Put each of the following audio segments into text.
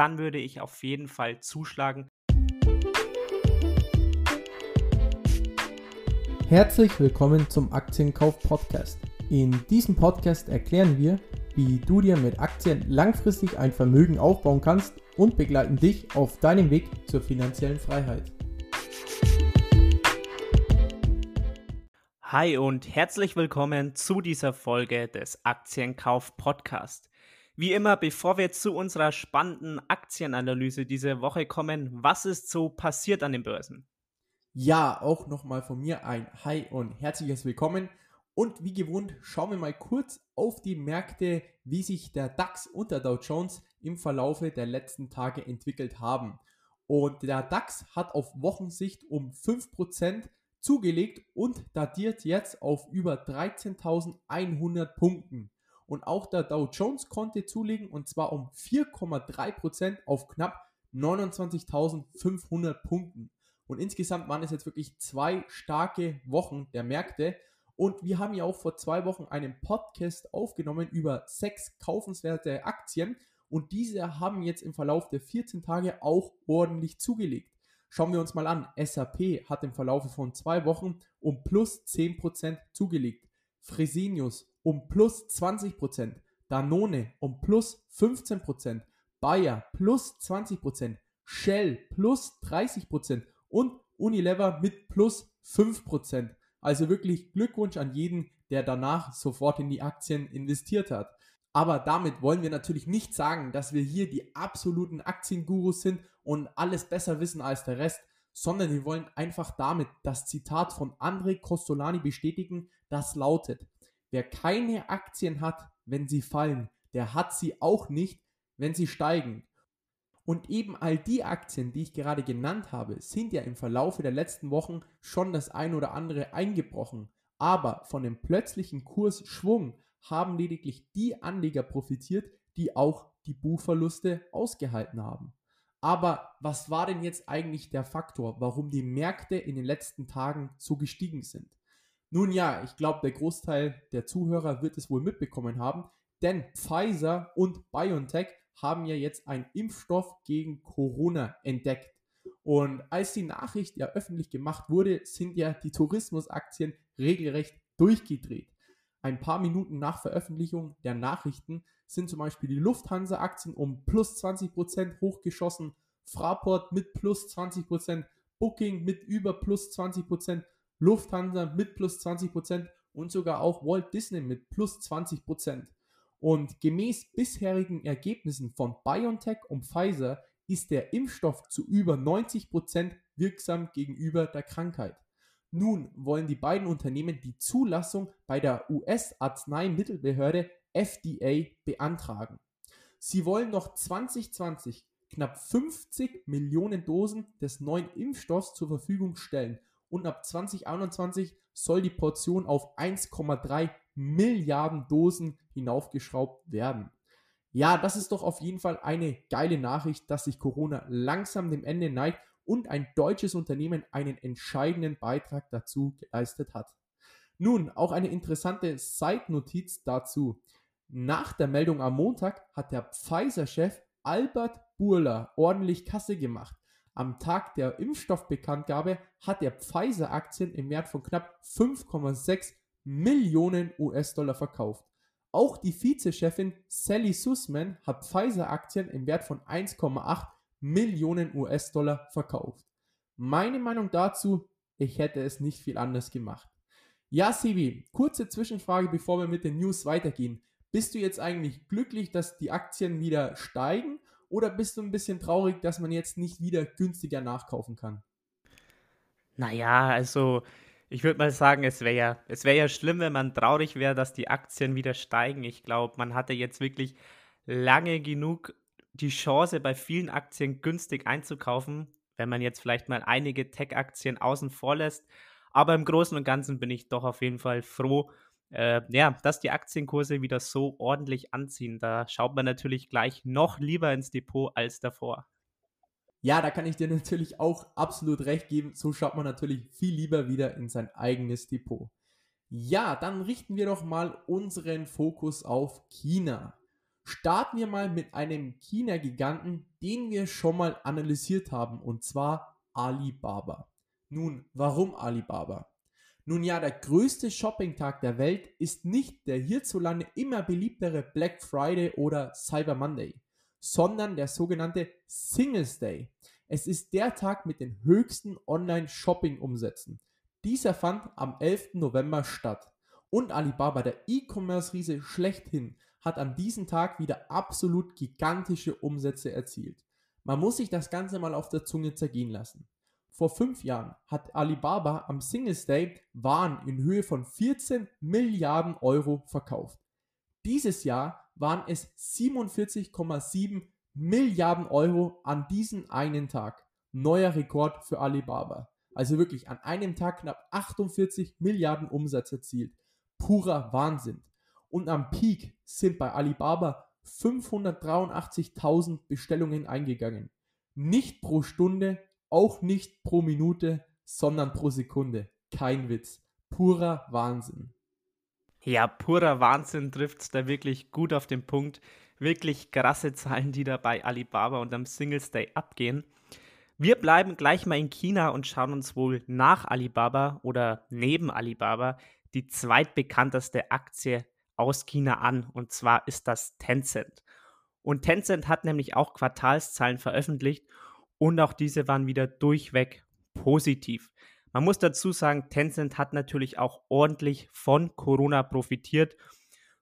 dann würde ich auf jeden Fall zuschlagen. Herzlich willkommen zum Aktienkauf Podcast. In diesem Podcast erklären wir, wie du dir mit Aktien langfristig ein Vermögen aufbauen kannst und begleiten dich auf deinem Weg zur finanziellen Freiheit. Hi und herzlich willkommen zu dieser Folge des Aktienkauf Podcast. Wie immer, bevor wir zu unserer spannenden Aktienanalyse diese Woche kommen, was ist so passiert an den Börsen? Ja, auch nochmal von mir ein Hi und herzliches Willkommen. Und wie gewohnt, schauen wir mal kurz auf die Märkte, wie sich der DAX und der Dow Jones im Verlaufe der letzten Tage entwickelt haben. Und der DAX hat auf Wochensicht um 5% zugelegt und datiert jetzt auf über 13.100 Punkten. Und auch der Dow Jones konnte zulegen und zwar um 4,3% auf knapp 29.500 Punkten. Und insgesamt waren es jetzt wirklich zwei starke Wochen der Märkte. Und wir haben ja auch vor zwei Wochen einen Podcast aufgenommen über sechs kaufenswerte Aktien. Und diese haben jetzt im Verlauf der 14 Tage auch ordentlich zugelegt. Schauen wir uns mal an. SAP hat im Verlauf von zwei Wochen um plus 10% zugelegt. Fresenius um plus 20%. Danone um plus 15%. Bayer plus 20%. Shell plus 30% und Unilever mit plus 5%. Also wirklich Glückwunsch an jeden, der danach sofort in die Aktien investiert hat. Aber damit wollen wir natürlich nicht sagen, dass wir hier die absoluten Aktiengurus sind und alles besser wissen als der Rest, sondern wir wollen einfach damit das Zitat von André Costolani bestätigen, das lautet, wer keine Aktien hat, wenn sie fallen, der hat sie auch nicht, wenn sie steigen. Und eben all die Aktien, die ich gerade genannt habe, sind ja im Verlaufe der letzten Wochen schon das ein oder andere eingebrochen. Aber von dem plötzlichen Kursschwung haben lediglich die Anleger profitiert, die auch die Buchverluste ausgehalten haben. Aber was war denn jetzt eigentlich der Faktor, warum die Märkte in den letzten Tagen so gestiegen sind? Nun ja, ich glaube, der Großteil der Zuhörer wird es wohl mitbekommen haben, denn Pfizer und BioNTech haben ja jetzt einen Impfstoff gegen Corona entdeckt. Und als die Nachricht ja öffentlich gemacht wurde, sind ja die Tourismusaktien regelrecht durchgedreht. Ein paar Minuten nach Veröffentlichung der Nachrichten sind zum Beispiel die Lufthansa-Aktien um plus 20% hochgeschossen, Fraport mit plus 20%, Booking mit über plus 20%, Lufthansa mit plus 20% und sogar auch Walt Disney mit plus 20%. Und gemäß bisherigen Ergebnissen von BioNTech und Pfizer ist der Impfstoff zu über 90% wirksam gegenüber der Krankheit. Nun wollen die beiden Unternehmen die Zulassung bei der US-Arzneimittelbehörde FDA beantragen. Sie wollen noch 2020 knapp 50 Millionen Dosen des neuen Impfstoffs zur Verfügung stellen und ab 2021 soll die Portion auf 1,3 Milliarden Dosen hinaufgeschraubt werden. Ja, das ist doch auf jeden Fall eine geile Nachricht, dass sich Corona langsam dem Ende neigt und ein deutsches Unternehmen einen entscheidenden Beitrag dazu geleistet hat. Nun, auch eine interessante Side-Notiz dazu. Nach der Meldung am Montag hat der Pfizer-Chef Albert Burla ordentlich Kasse gemacht. Am Tag der Impfstoffbekanntgabe hat er Pfizer-Aktien im Wert von knapp 5,6 Millionen US-Dollar verkauft. Auch die Vizechefin Sally Sussman hat Pfizer-Aktien im Wert von 1,8 Millionen US-Dollar verkauft. Meine Meinung dazu, ich hätte es nicht viel anders gemacht. Ja, Sibi, kurze Zwischenfrage, bevor wir mit den News weitergehen. Bist du jetzt eigentlich glücklich, dass die Aktien wieder steigen oder bist du ein bisschen traurig, dass man jetzt nicht wieder günstiger nachkaufen kann? Naja, also ich würde mal sagen, es wäre ja, es ja schlimm, wenn man traurig wäre, dass die Aktien wieder steigen. Ich glaube, man hatte jetzt wirklich lange genug die Chance, bei vielen Aktien günstig einzukaufen, wenn man jetzt vielleicht mal einige Tech-Aktien außen vor lässt. Aber im Großen und Ganzen bin ich doch auf jeden Fall froh, äh, ja, dass die Aktienkurse wieder so ordentlich anziehen. Da schaut man natürlich gleich noch lieber ins Depot als davor. Ja, da kann ich dir natürlich auch absolut recht geben. So schaut man natürlich viel lieber wieder in sein eigenes Depot. Ja, dann richten wir doch mal unseren Fokus auf China. Starten wir mal mit einem China-Giganten, den wir schon mal analysiert haben, und zwar Alibaba. Nun, warum Alibaba? Nun ja, der größte Shopping-Tag der Welt ist nicht der hierzulande immer beliebtere Black Friday oder Cyber Monday, sondern der sogenannte Singles Day. Es ist der Tag mit den höchsten Online-Shopping-Umsätzen. Dieser fand am 11. November statt. Und Alibaba, der E-Commerce-Riese schlechthin, hat an diesem Tag wieder absolut gigantische Umsätze erzielt. Man muss sich das Ganze mal auf der Zunge zergehen lassen. Vor fünf Jahren hat Alibaba am Singles Day Waren in Höhe von 14 Milliarden Euro verkauft. Dieses Jahr waren es 47,7 Milliarden Euro an diesem einen Tag. Neuer Rekord für Alibaba. Also wirklich an einem Tag knapp 48 Milliarden Umsatz erzielt. Purer Wahnsinn. Und am Peak sind bei Alibaba 583.000 Bestellungen eingegangen. Nicht pro Stunde, auch nicht pro Minute, sondern pro Sekunde. Kein Witz. Purer Wahnsinn. Ja, purer Wahnsinn trifft es da wirklich gut auf den Punkt. Wirklich krasse Zahlen, die da bei Alibaba und am Singles Day abgehen. Wir bleiben gleich mal in China und schauen uns wohl nach Alibaba oder neben Alibaba die zweitbekannteste Aktie aus China an. Und zwar ist das Tencent. Und Tencent hat nämlich auch Quartalszahlen veröffentlicht und auch diese waren wieder durchweg positiv. Man muss dazu sagen, Tencent hat natürlich auch ordentlich von Corona profitiert.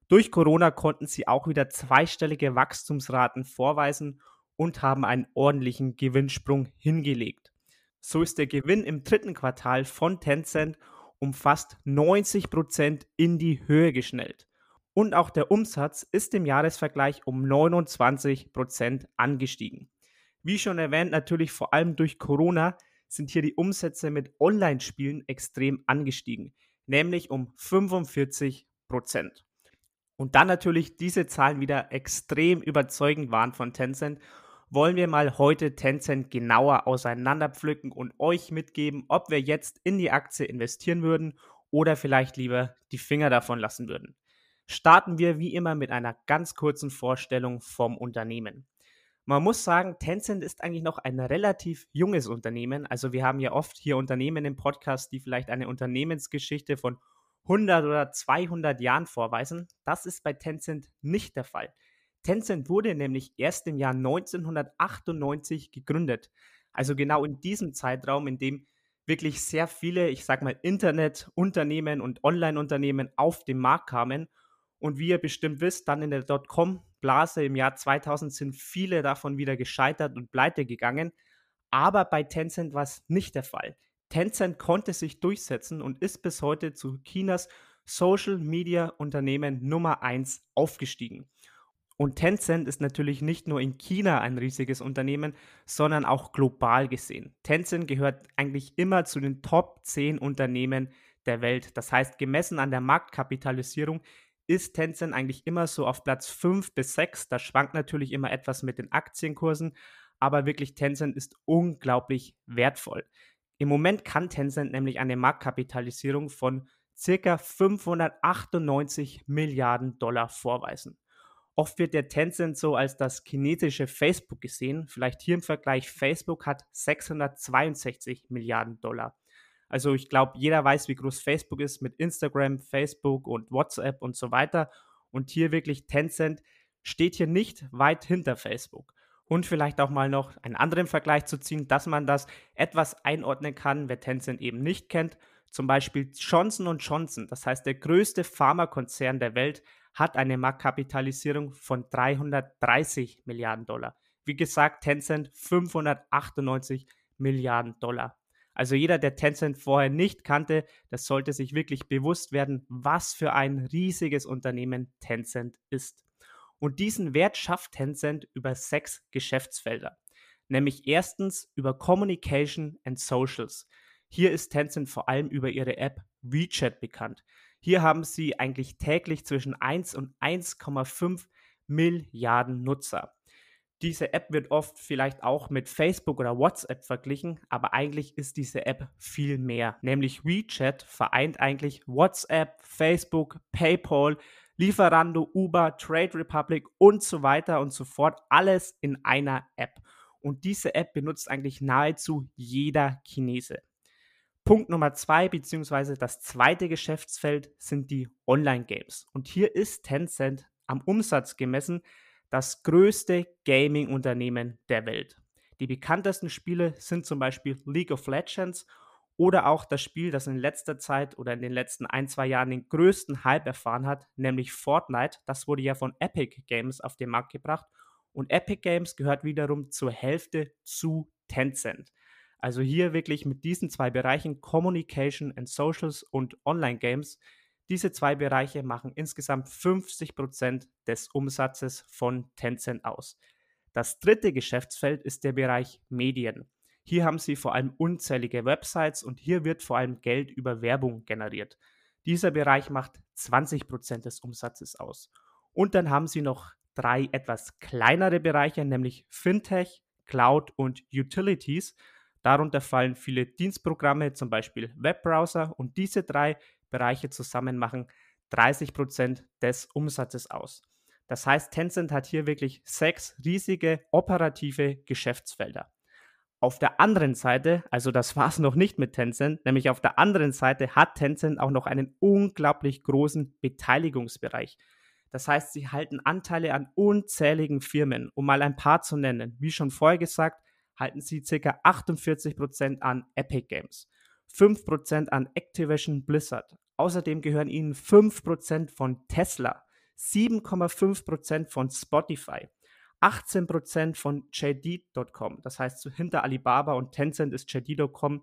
Durch Corona konnten sie auch wieder zweistellige Wachstumsraten vorweisen und haben einen ordentlichen Gewinnsprung hingelegt. So ist der Gewinn im dritten Quartal von Tencent um fast 90 Prozent in die Höhe geschnellt. Und auch der Umsatz ist im Jahresvergleich um 29 Prozent angestiegen. Wie schon erwähnt, natürlich vor allem durch Corona sind hier die Umsätze mit Online-Spielen extrem angestiegen, nämlich um 45 Prozent. Und dann natürlich diese Zahlen wieder extrem überzeugend waren von Tencent, wollen wir mal heute Tencent genauer auseinanderpflücken und euch mitgeben, ob wir jetzt in die Aktie investieren würden oder vielleicht lieber die Finger davon lassen würden. Starten wir wie immer mit einer ganz kurzen Vorstellung vom Unternehmen. Man muss sagen, Tencent ist eigentlich noch ein relativ junges Unternehmen. Also wir haben ja oft hier Unternehmen im Podcast, die vielleicht eine Unternehmensgeschichte von 100 oder 200 Jahren vorweisen. Das ist bei Tencent nicht der Fall. Tencent wurde nämlich erst im Jahr 1998 gegründet. Also genau in diesem Zeitraum, in dem wirklich sehr viele, ich sag mal, Internetunternehmen und Online-Unternehmen auf den Markt kamen. Und wie ihr bestimmt wisst, dann in der Dotcom Blase im Jahr 2000 sind viele davon wieder gescheitert und pleite gegangen. Aber bei Tencent war es nicht der Fall. Tencent konnte sich durchsetzen und ist bis heute zu Chinas Social Media Unternehmen Nummer 1 aufgestiegen. Und Tencent ist natürlich nicht nur in China ein riesiges Unternehmen, sondern auch global gesehen. Tencent gehört eigentlich immer zu den Top 10 Unternehmen der Welt. Das heißt, gemessen an der Marktkapitalisierung ist Tencent eigentlich immer so auf Platz 5 bis 6. Das schwankt natürlich immer etwas mit den Aktienkursen, aber wirklich Tencent ist unglaublich wertvoll. Im Moment kann Tencent nämlich eine Marktkapitalisierung von circa 598 Milliarden Dollar vorweisen. Oft wird der Tencent so als das chinesische Facebook gesehen. Vielleicht hier im Vergleich, Facebook hat 662 Milliarden Dollar. Also ich glaube, jeder weiß, wie groß Facebook ist mit Instagram, Facebook und WhatsApp und so weiter. Und hier wirklich Tencent steht hier nicht weit hinter Facebook. Und vielleicht auch mal noch einen anderen Vergleich zu ziehen, dass man das etwas einordnen kann, wer Tencent eben nicht kennt. Zum Beispiel Johnson Johnson, das heißt der größte Pharmakonzern der Welt, hat eine Marktkapitalisierung von 330 Milliarden Dollar. Wie gesagt, Tencent 598 Milliarden Dollar. Also jeder, der Tencent vorher nicht kannte, das sollte sich wirklich bewusst werden, was für ein riesiges Unternehmen Tencent ist. Und diesen Wert schafft Tencent über sechs Geschäftsfelder. Nämlich erstens über Communication and Socials. Hier ist Tencent vor allem über ihre App WeChat bekannt. Hier haben sie eigentlich täglich zwischen 1 und 1,5 Milliarden Nutzer. Diese App wird oft vielleicht auch mit Facebook oder WhatsApp verglichen, aber eigentlich ist diese App viel mehr. Nämlich WeChat vereint eigentlich WhatsApp, Facebook, PayPal, Lieferando, Uber, Trade Republic und so weiter und so fort. Alles in einer App. Und diese App benutzt eigentlich nahezu jeder Chinese. Punkt Nummer zwei, beziehungsweise das zweite Geschäftsfeld sind die Online-Games. Und hier ist Tencent am Umsatz gemessen das größte Gaming-Unternehmen der Welt. Die bekanntesten Spiele sind zum Beispiel League of Legends oder auch das Spiel, das in letzter Zeit oder in den letzten ein, zwei Jahren den größten Hype erfahren hat, nämlich Fortnite. Das wurde ja von Epic Games auf den Markt gebracht. Und Epic Games gehört wiederum zur Hälfte zu Tencent. Also hier wirklich mit diesen zwei Bereichen Communication and Socials und Online Games diese zwei Bereiche machen insgesamt 50 Prozent des Umsatzes von Tencent aus. Das dritte Geschäftsfeld ist der Bereich Medien. Hier haben sie vor allem unzählige Websites und hier wird vor allem Geld über Werbung generiert. Dieser Bereich macht 20 Prozent des Umsatzes aus. Und dann haben sie noch drei etwas kleinere Bereiche, nämlich Fintech, Cloud und Utilities. Darunter fallen viele Dienstprogramme, zum Beispiel Webbrowser und diese drei Bereiche zusammen machen 30 Prozent des Umsatzes aus. Das heißt, Tencent hat hier wirklich sechs riesige operative Geschäftsfelder. Auf der anderen Seite, also das war es noch nicht mit Tencent, nämlich auf der anderen Seite hat Tencent auch noch einen unglaublich großen Beteiligungsbereich. Das heißt, sie halten Anteile an unzähligen Firmen, um mal ein paar zu nennen. Wie schon vorher gesagt, halten sie ca. 48% an Epic Games. 5% an Activision Blizzard. Außerdem gehören ihnen 5% von Tesla, 7,5% von Spotify, 18% von JD.com. Das heißt, hinter Alibaba und Tencent ist JD.com,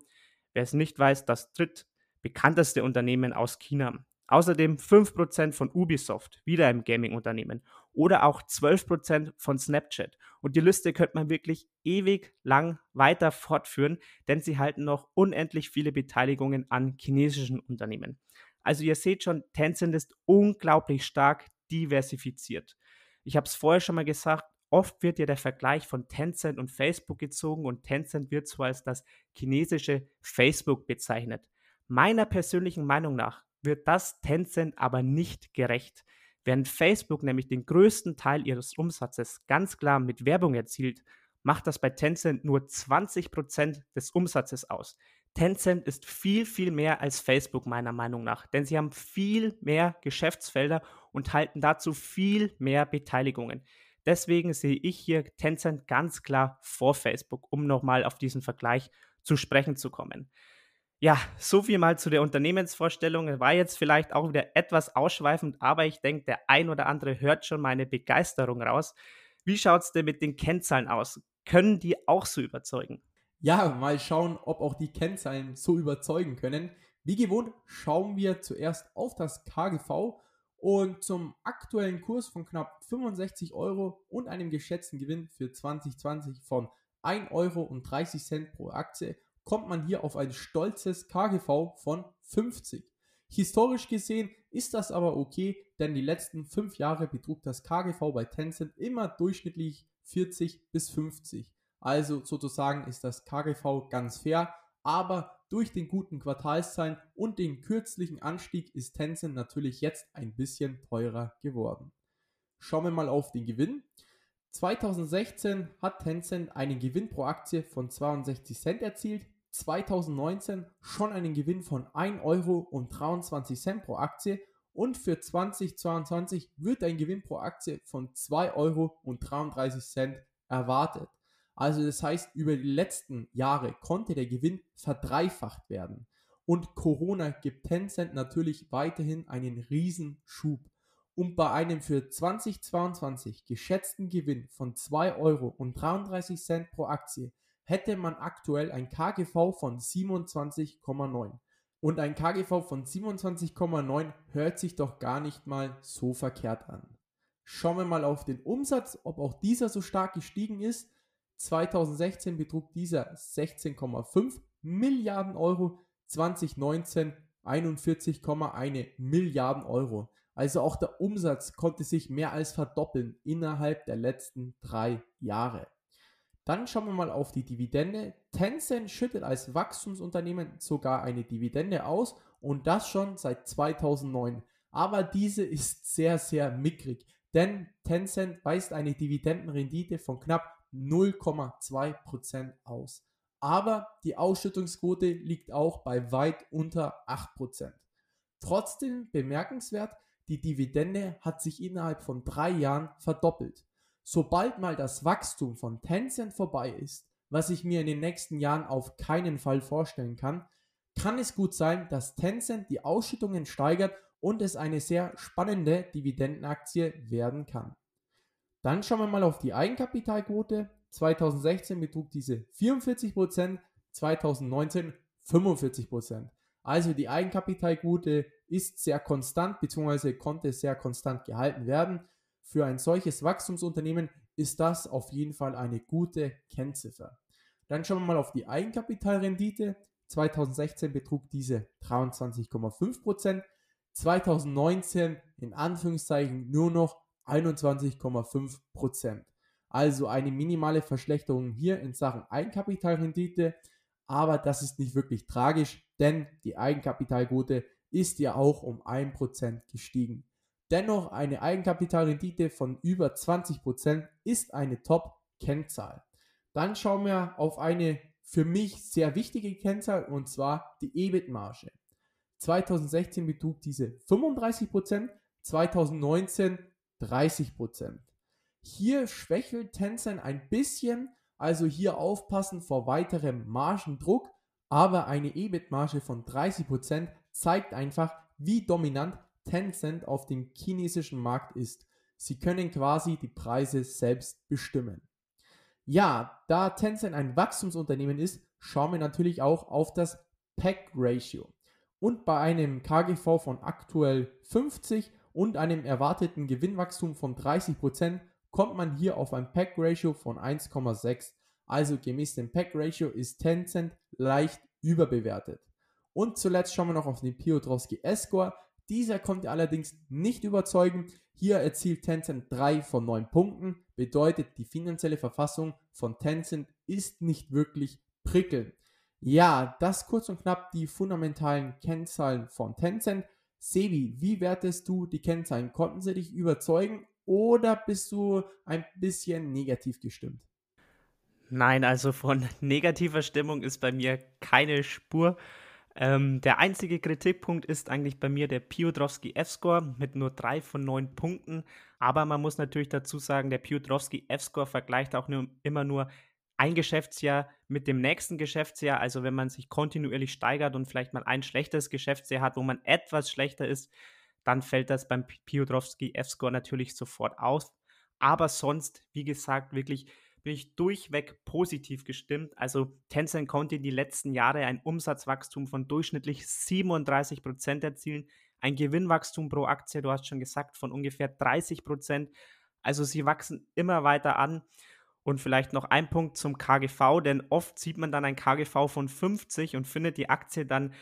wer es nicht weiß, das drittbekannteste Unternehmen aus China. Außerdem 5% von Ubisoft, wieder im Gaming-Unternehmen. Oder auch 12% von Snapchat. Und die Liste könnte man wirklich ewig lang weiter fortführen, denn sie halten noch unendlich viele Beteiligungen an chinesischen Unternehmen. Also ihr seht schon, Tencent ist unglaublich stark diversifiziert. Ich habe es vorher schon mal gesagt, oft wird ja der Vergleich von Tencent und Facebook gezogen und Tencent wird so als das chinesische Facebook bezeichnet. Meiner persönlichen Meinung nach wird das Tencent aber nicht gerecht. Während Facebook nämlich den größten Teil ihres Umsatzes ganz klar mit Werbung erzielt, macht das bei Tencent nur 20% des Umsatzes aus. Tencent ist viel, viel mehr als Facebook meiner Meinung nach, denn sie haben viel mehr Geschäftsfelder und halten dazu viel mehr Beteiligungen. Deswegen sehe ich hier Tencent ganz klar vor Facebook, um nochmal auf diesen Vergleich zu sprechen zu kommen. Ja, so viel mal zu der Unternehmensvorstellung. War jetzt vielleicht auch wieder etwas ausschweifend, aber ich denke, der ein oder andere hört schon meine Begeisterung raus. Wie schaut es denn mit den Kennzahlen aus? Können die auch so überzeugen? Ja, mal schauen, ob auch die Kennzahlen so überzeugen können. Wie gewohnt schauen wir zuerst auf das KGV und zum aktuellen Kurs von knapp 65 Euro und einem geschätzten Gewinn für 2020 von 1,30 Euro pro Aktie kommt man hier auf ein stolzes KGV von 50. Historisch gesehen ist das aber okay, denn die letzten 5 Jahre betrug das KGV bei Tencent immer durchschnittlich 40 bis 50. Also sozusagen ist das KGV ganz fair, aber durch den guten Quartalszahlen und den kürzlichen Anstieg ist Tencent natürlich jetzt ein bisschen teurer geworden. Schauen wir mal auf den Gewinn. 2016 hat Tencent einen Gewinn pro Aktie von 62 Cent erzielt, 2019 schon einen Gewinn von 1 Euro und 23 Cent pro Aktie und für 2022 wird ein Gewinn pro Aktie von 2 Euro und 33 Cent erwartet. Also das heißt, über die letzten Jahre konnte der Gewinn verdreifacht werden. Und Corona gibt Tencent natürlich weiterhin einen Riesenschub. Und bei einem für 2022 geschätzten Gewinn von 2 Euro und 33 Cent pro Aktie hätte man aktuell ein KGV von 27,9. Und ein KGV von 27,9 hört sich doch gar nicht mal so verkehrt an. Schauen wir mal auf den Umsatz, ob auch dieser so stark gestiegen ist. 2016 betrug dieser 16,5 Milliarden Euro, 2019 41,1 Milliarden Euro. Also auch der Umsatz konnte sich mehr als verdoppeln innerhalb der letzten drei Jahre. Dann schauen wir mal auf die Dividende. Tencent schüttet als Wachstumsunternehmen sogar eine Dividende aus und das schon seit 2009. aber diese ist sehr, sehr mickrig, denn Tencent weist eine Dividendenrendite von knapp 0,2% aus. Aber die Ausschüttungsquote liegt auch bei weit unter 8%. Trotzdem bemerkenswert, die Dividende hat sich innerhalb von drei Jahren verdoppelt. Sobald mal das Wachstum von Tencent vorbei ist, was ich mir in den nächsten Jahren auf keinen Fall vorstellen kann, kann es gut sein, dass Tencent die Ausschüttungen steigert und es eine sehr spannende Dividendenaktie werden kann. Dann schauen wir mal auf die Eigenkapitalquote. 2016 betrug diese 44%, 2019 45%. Also die Eigenkapitalquote ist sehr konstant bzw. konnte sehr konstant gehalten werden. Für ein solches Wachstumsunternehmen ist das auf jeden Fall eine gute Kennziffer. Dann schauen wir mal auf die Eigenkapitalrendite. 2016 betrug diese 23,5%, 2019 in Anführungszeichen nur noch 21,5%. Also eine minimale Verschlechterung hier in Sachen Eigenkapitalrendite, aber das ist nicht wirklich tragisch, denn die Eigenkapitalquote ist ja auch um 1% gestiegen. Dennoch eine Eigenkapitalrendite von über 20% ist eine Top-Kennzahl. Dann schauen wir auf eine für mich sehr wichtige Kennzahl und zwar die EBIT-Marge. 2016 betrug diese 35%, 2019 30%. Hier schwächelt Tencent ein bisschen, also hier aufpassen vor weiterem Margendruck, aber eine EBIT-Marge von 30% zeigt einfach, wie dominant Tencent auf dem chinesischen Markt ist. Sie können quasi die Preise selbst bestimmen. Ja, da Tencent ein Wachstumsunternehmen ist, schauen wir natürlich auch auf das PEG-Ratio. Und bei einem KGV von aktuell 50 und einem erwarteten Gewinnwachstum von 30% kommt man hier auf ein Pack-Ratio von 1,6. Also gemäß dem Pack-Ratio ist Tencent leicht überbewertet. Und zuletzt schauen wir noch auf den Piotrowski S-Score. Dieser konnte allerdings nicht überzeugen. Hier erzielt Tencent 3 von 9 Punkten. Bedeutet, die finanzielle Verfassung von Tencent ist nicht wirklich prickelnd. Ja, das kurz und knapp die fundamentalen Kennzahlen von Tencent. Sebi, wie wertest du die Kennzahlen? Konnten sie dich überzeugen oder bist du ein bisschen negativ gestimmt? Nein, also von negativer Stimmung ist bei mir keine Spur. Ähm, der einzige Kritikpunkt ist eigentlich bei mir der Piotrowski F-Score mit nur drei von neun Punkten. Aber man muss natürlich dazu sagen, der Piotrowski F-Score vergleicht auch nur, immer nur ein Geschäftsjahr mit dem nächsten Geschäftsjahr. Also wenn man sich kontinuierlich steigert und vielleicht mal ein schlechtes Geschäftsjahr hat, wo man etwas schlechter ist, dann fällt das beim Piotrowski F-Score natürlich sofort aus. Aber sonst, wie gesagt, wirklich bin ich durchweg positiv gestimmt. Also Tencent konnte die letzten Jahre ein Umsatzwachstum von durchschnittlich 37 Prozent erzielen, ein Gewinnwachstum pro Aktie, du hast schon gesagt, von ungefähr 30 Prozent. Also sie wachsen immer weiter an. Und vielleicht noch ein Punkt zum KGV, denn oft sieht man dann ein KGV von 50 und findet die Aktie dann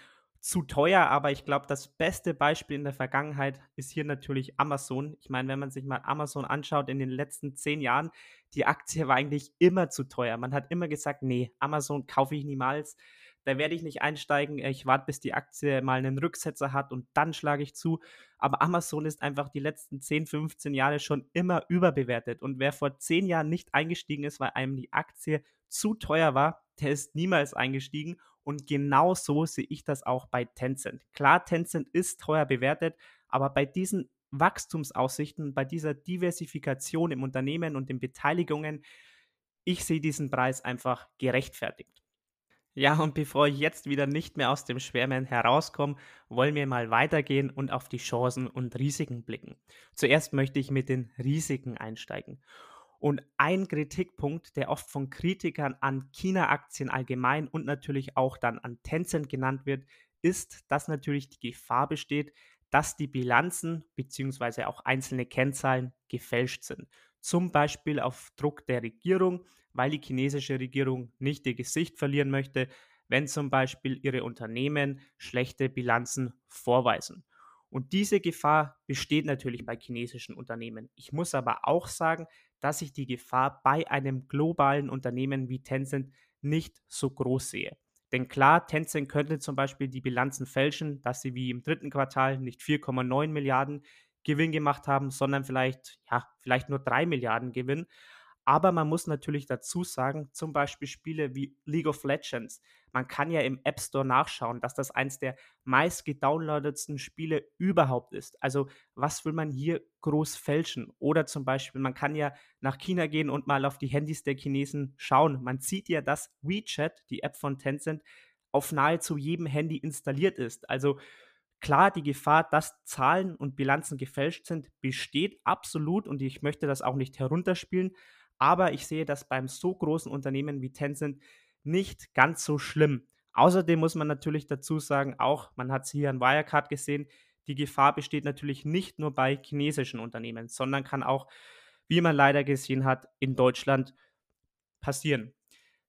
zu teuer, aber ich glaube, das beste Beispiel in der Vergangenheit ist hier natürlich Amazon. Ich meine, wenn man sich mal Amazon anschaut in den letzten zehn Jahren, die Aktie war eigentlich immer zu teuer. Man hat immer gesagt, nee, Amazon kaufe ich niemals. Da werde ich nicht einsteigen. Ich warte, bis die Aktie mal einen Rücksetzer hat und dann schlage ich zu. Aber Amazon ist einfach die letzten 10, 15 Jahre schon immer überbewertet. Und wer vor zehn Jahren nicht eingestiegen ist, weil einem die Aktie zu teuer war, der ist niemals eingestiegen und genau so sehe ich das auch bei Tencent. Klar, Tencent ist teuer bewertet, aber bei diesen Wachstumsaussichten, bei dieser Diversifikation im Unternehmen und den Beteiligungen, ich sehe diesen Preis einfach gerechtfertigt. Ja, und bevor ich jetzt wieder nicht mehr aus dem Schwärmen herauskomme, wollen wir mal weitergehen und auf die Chancen und Risiken blicken. Zuerst möchte ich mit den Risiken einsteigen. Und ein Kritikpunkt, der oft von Kritikern an China-Aktien allgemein und natürlich auch dann an Tencent genannt wird, ist, dass natürlich die Gefahr besteht, dass die Bilanzen bzw. auch einzelne Kennzahlen gefälscht sind. Zum Beispiel auf Druck der Regierung, weil die chinesische Regierung nicht ihr Gesicht verlieren möchte, wenn zum Beispiel ihre Unternehmen schlechte Bilanzen vorweisen. Und diese Gefahr besteht natürlich bei chinesischen Unternehmen. Ich muss aber auch sagen, dass ich die Gefahr bei einem globalen Unternehmen wie Tencent nicht so groß sehe. Denn klar, Tencent könnte zum Beispiel die Bilanzen fälschen, dass sie wie im dritten Quartal nicht 4,9 Milliarden Gewinn gemacht haben, sondern vielleicht, ja, vielleicht nur 3 Milliarden Gewinn. Aber man muss natürlich dazu sagen, zum Beispiel Spiele wie League of Legends. Man kann ja im App Store nachschauen, dass das eins der meist gedownloadetsten Spiele überhaupt ist. Also was will man hier groß fälschen? Oder zum Beispiel, man kann ja nach China gehen und mal auf die Handys der Chinesen schauen. Man sieht ja, dass WeChat, die App von Tencent, auf nahezu jedem Handy installiert ist. Also klar, die Gefahr, dass Zahlen und Bilanzen gefälscht sind, besteht absolut und ich möchte das auch nicht herunterspielen. Aber ich sehe das beim so großen Unternehmen wie Tencent nicht ganz so schlimm. Außerdem muss man natürlich dazu sagen, auch man hat es hier an Wirecard gesehen, die Gefahr besteht natürlich nicht nur bei chinesischen Unternehmen, sondern kann auch, wie man leider gesehen hat, in Deutschland passieren.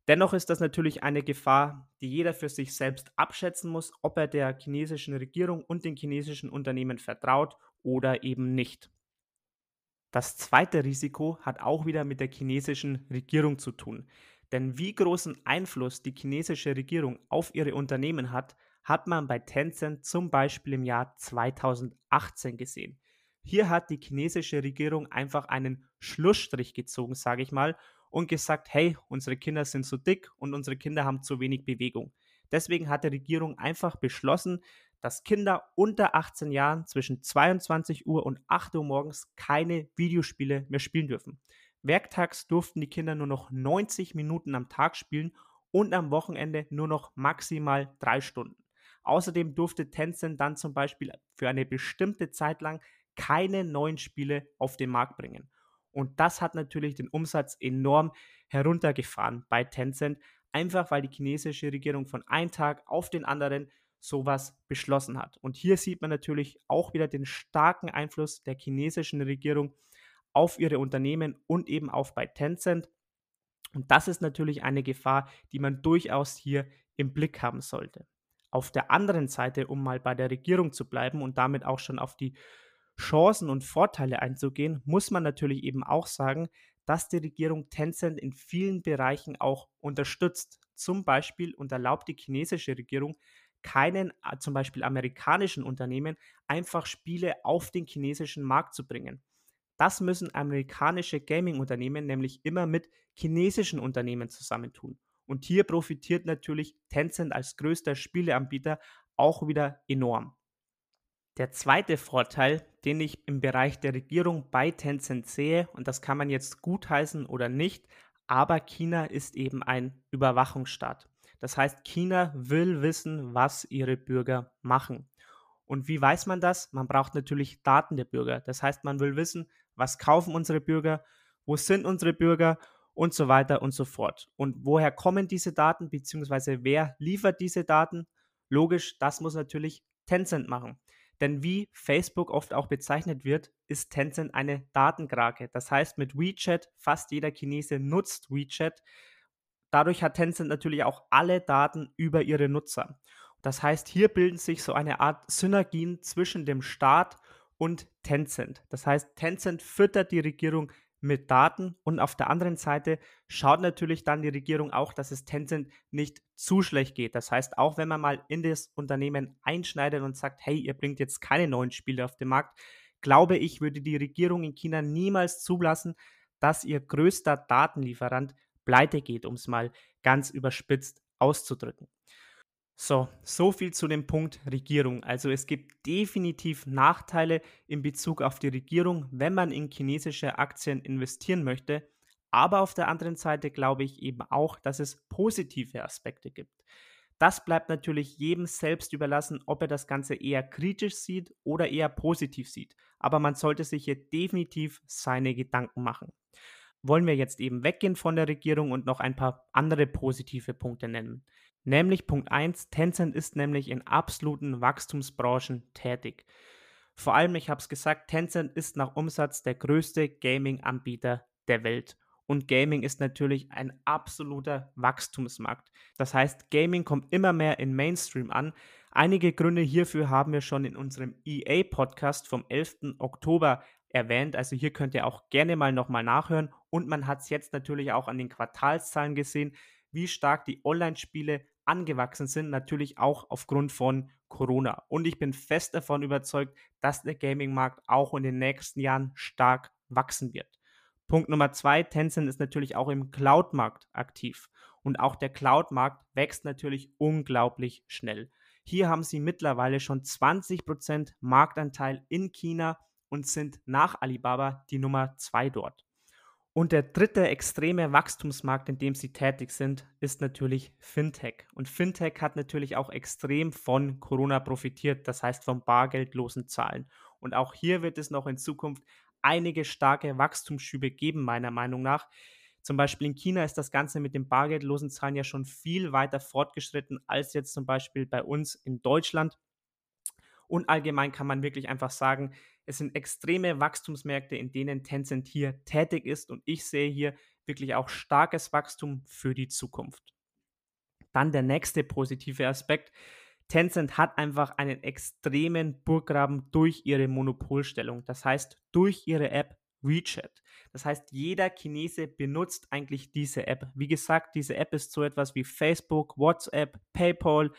Dennoch ist das natürlich eine Gefahr, die jeder für sich selbst abschätzen muss, ob er der chinesischen Regierung und den chinesischen Unternehmen vertraut oder eben nicht. Das zweite Risiko hat auch wieder mit der chinesischen Regierung zu tun. Denn wie großen Einfluss die chinesische Regierung auf ihre Unternehmen hat, hat man bei Tencent zum Beispiel im Jahr 2018 gesehen. Hier hat die chinesische Regierung einfach einen Schlussstrich gezogen, sage ich mal, und gesagt, hey, unsere Kinder sind zu dick und unsere Kinder haben zu wenig Bewegung. Deswegen hat die Regierung einfach beschlossen, dass Kinder unter 18 Jahren zwischen 22 Uhr und 8 Uhr morgens keine Videospiele mehr spielen dürfen. Werktags durften die Kinder nur noch 90 Minuten am Tag spielen und am Wochenende nur noch maximal drei Stunden. Außerdem durfte Tencent dann zum Beispiel für eine bestimmte Zeit lang keine neuen Spiele auf den Markt bringen. Und das hat natürlich den Umsatz enorm heruntergefahren bei Tencent, einfach weil die chinesische Regierung von einem Tag auf den anderen sowas beschlossen hat. Und hier sieht man natürlich auch wieder den starken Einfluss der chinesischen Regierung auf ihre Unternehmen und eben auch bei Tencent. Und das ist natürlich eine Gefahr, die man durchaus hier im Blick haben sollte. Auf der anderen Seite, um mal bei der Regierung zu bleiben und damit auch schon auf die Chancen und Vorteile einzugehen, muss man natürlich eben auch sagen, dass die Regierung Tencent in vielen Bereichen auch unterstützt. Zum Beispiel und erlaubt die chinesische Regierung keinen äh, zum Beispiel amerikanischen Unternehmen einfach Spiele auf den chinesischen Markt zu bringen. Das müssen amerikanische Gaming-Unternehmen nämlich immer mit chinesischen Unternehmen zusammentun. Und hier profitiert natürlich Tencent als größter Spieleanbieter auch wieder enorm. Der zweite Vorteil, den ich im Bereich der Regierung bei Tencent sehe, und das kann man jetzt gutheißen oder nicht, aber China ist eben ein Überwachungsstaat. Das heißt, China will wissen, was ihre Bürger machen. Und wie weiß man das? Man braucht natürlich Daten der Bürger. Das heißt, man will wissen, was kaufen unsere Bürger, wo sind unsere Bürger und so weiter und so fort. Und woher kommen diese Daten, beziehungsweise wer liefert diese Daten? Logisch, das muss natürlich Tencent machen. Denn wie Facebook oft auch bezeichnet wird, ist Tencent eine Datenkrake. Das heißt, mit WeChat, fast jeder Chinese nutzt WeChat. Dadurch hat Tencent natürlich auch alle Daten über ihre Nutzer. Das heißt, hier bilden sich so eine Art Synergien zwischen dem Staat und Tencent. Das heißt, Tencent füttert die Regierung mit Daten und auf der anderen Seite schaut natürlich dann die Regierung auch, dass es Tencent nicht zu schlecht geht. Das heißt, auch wenn man mal in das Unternehmen einschneidet und sagt, hey, ihr bringt jetzt keine neuen Spiele auf den Markt, glaube ich, würde die Regierung in China niemals zulassen, dass ihr größter Datenlieferant pleite geht, um es mal ganz überspitzt auszudrücken. So, so viel zu dem Punkt Regierung. Also es gibt definitiv Nachteile in Bezug auf die Regierung, wenn man in chinesische Aktien investieren möchte. Aber auf der anderen Seite glaube ich eben auch, dass es positive Aspekte gibt. Das bleibt natürlich jedem selbst überlassen, ob er das Ganze eher kritisch sieht oder eher positiv sieht. Aber man sollte sich hier definitiv seine Gedanken machen. Wollen wir jetzt eben weggehen von der Regierung und noch ein paar andere positive Punkte nennen. Nämlich Punkt 1, Tencent ist nämlich in absoluten Wachstumsbranchen tätig. Vor allem, ich habe es gesagt, Tencent ist nach Umsatz der größte Gaming-Anbieter der Welt. Und Gaming ist natürlich ein absoluter Wachstumsmarkt. Das heißt, Gaming kommt immer mehr in Mainstream an. Einige Gründe hierfür haben wir schon in unserem EA-Podcast vom 11. Oktober erwähnt. Also hier könnt ihr auch gerne mal nochmal nachhören. Und man hat es jetzt natürlich auch an den Quartalszahlen gesehen, wie stark die Online-Spiele angewachsen sind, natürlich auch aufgrund von Corona. Und ich bin fest davon überzeugt, dass der Gaming-Markt auch in den nächsten Jahren stark wachsen wird. Punkt Nummer zwei, Tencent ist natürlich auch im Cloud-Markt aktiv. Und auch der Cloud-Markt wächst natürlich unglaublich schnell. Hier haben sie mittlerweile schon 20% Marktanteil in China und sind nach Alibaba die Nummer zwei dort. Und der dritte extreme Wachstumsmarkt, in dem sie tätig sind, ist natürlich Fintech. Und Fintech hat natürlich auch extrem von Corona profitiert, das heißt von bargeldlosen Zahlen. Und auch hier wird es noch in Zukunft einige starke Wachstumsschübe geben, meiner Meinung nach. Zum Beispiel in China ist das Ganze mit den bargeldlosen Zahlen ja schon viel weiter fortgeschritten als jetzt zum Beispiel bei uns in Deutschland. Und allgemein kann man wirklich einfach sagen, es sind extreme Wachstumsmärkte, in denen Tencent hier tätig ist und ich sehe hier wirklich auch starkes Wachstum für die Zukunft. Dann der nächste positive Aspekt. Tencent hat einfach einen extremen Burggraben durch ihre Monopolstellung. Das heißt, durch ihre App WeChat. Das heißt, jeder Chinese benutzt eigentlich diese App. Wie gesagt, diese App ist so etwas wie Facebook, WhatsApp, PayPal,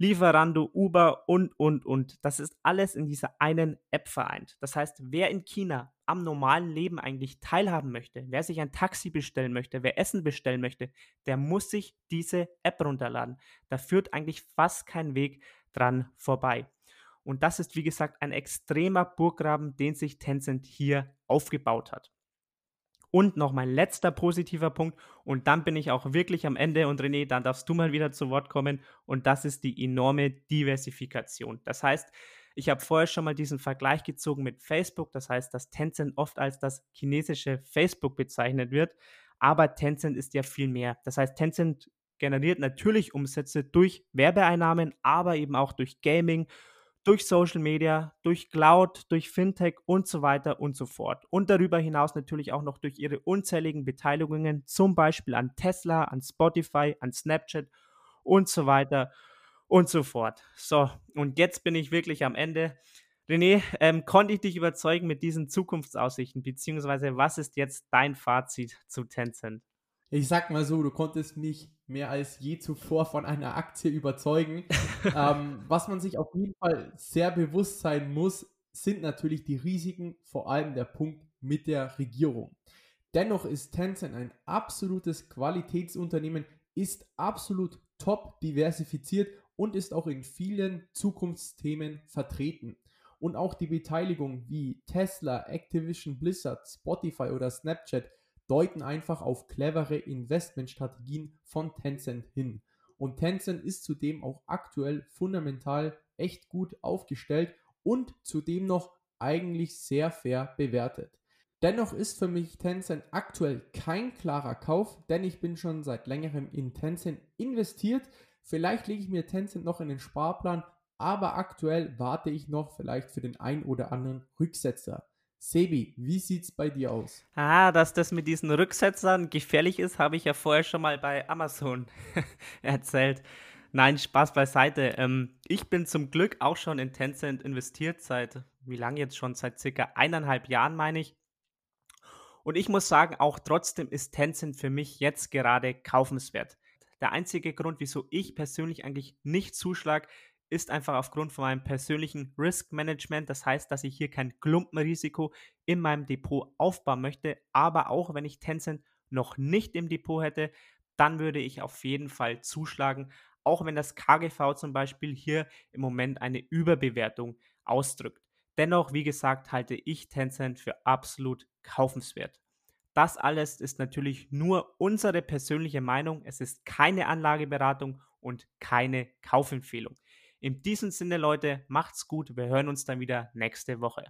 Lieferando, Uber und, und, und. Das ist alles in dieser einen App vereint. Das heißt, wer in China am normalen Leben eigentlich teilhaben möchte, wer sich ein Taxi bestellen möchte, wer Essen bestellen möchte, der muss sich diese App runterladen. Da führt eigentlich fast kein Weg dran vorbei. Und das ist, wie gesagt, ein extremer Burggraben, den sich Tencent hier aufgebaut hat. Und noch mein letzter positiver Punkt, und dann bin ich auch wirklich am Ende. Und René, dann darfst du mal wieder zu Wort kommen. Und das ist die enorme Diversifikation. Das heißt, ich habe vorher schon mal diesen Vergleich gezogen mit Facebook. Das heißt, dass Tencent oft als das chinesische Facebook bezeichnet wird. Aber Tencent ist ja viel mehr. Das heißt, Tencent generiert natürlich Umsätze durch Werbeeinnahmen, aber eben auch durch Gaming, durch Social Media, durch Cloud, durch Fintech und so weiter und so fort. Und darüber hinaus natürlich auch noch durch ihre unzähligen Beteiligungen, zum Beispiel an Tesla, an Spotify, an Snapchat und so weiter und so fort. So, und jetzt bin ich wirklich am Ende. René, ähm, konnte ich dich überzeugen mit diesen Zukunftsaussichten, beziehungsweise was ist jetzt dein Fazit zu Tencent? Ich sag mal so, du konntest mich mehr als je zuvor von einer Aktie überzeugen. ähm, was man sich auf jeden Fall sehr bewusst sein muss, sind natürlich die Risiken, vor allem der Punkt mit der Regierung. Dennoch ist Tencent ein absolutes Qualitätsunternehmen, ist absolut top diversifiziert und ist auch in vielen Zukunftsthemen vertreten. Und auch die Beteiligung wie Tesla, Activision Blizzard, Spotify oder Snapchat deuten einfach auf clevere Investmentstrategien von Tencent hin. Und Tencent ist zudem auch aktuell fundamental echt gut aufgestellt und zudem noch eigentlich sehr fair bewertet. Dennoch ist für mich Tencent aktuell kein klarer Kauf, denn ich bin schon seit längerem in Tencent investiert. Vielleicht lege ich mir Tencent noch in den Sparplan, aber aktuell warte ich noch vielleicht für den ein oder anderen Rücksetzer. Sebi, wie sieht's bei dir aus? Ah, dass das mit diesen Rücksetzern gefährlich ist, habe ich ja vorher schon mal bei Amazon erzählt. Nein, Spaß beiseite. Ähm, ich bin zum Glück auch schon in Tencent investiert seit, wie lange jetzt schon? Seit circa eineinhalb Jahren, meine ich. Und ich muss sagen, auch trotzdem ist Tencent für mich jetzt gerade kaufenswert. Der einzige Grund, wieso ich persönlich eigentlich nicht zuschlag, ist einfach aufgrund von meinem persönlichen Risk Management. Das heißt, dass ich hier kein Klumpenrisiko in meinem Depot aufbauen möchte. Aber auch wenn ich Tencent noch nicht im Depot hätte, dann würde ich auf jeden Fall zuschlagen. Auch wenn das KGV zum Beispiel hier im Moment eine Überbewertung ausdrückt. Dennoch, wie gesagt, halte ich Tencent für absolut kaufenswert. Das alles ist natürlich nur unsere persönliche Meinung. Es ist keine Anlageberatung und keine Kaufempfehlung. In diesem Sinne, Leute, macht's gut. Wir hören uns dann wieder nächste Woche.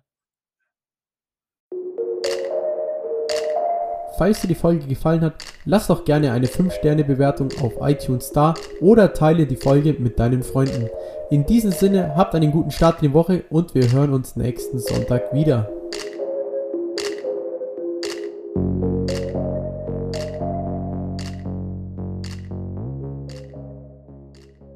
Falls dir die Folge gefallen hat, lass doch gerne eine 5-Sterne-Bewertung auf iTunes da oder teile die Folge mit deinen Freunden. In diesem Sinne, habt einen guten Start in die Woche und wir hören uns nächsten Sonntag wieder.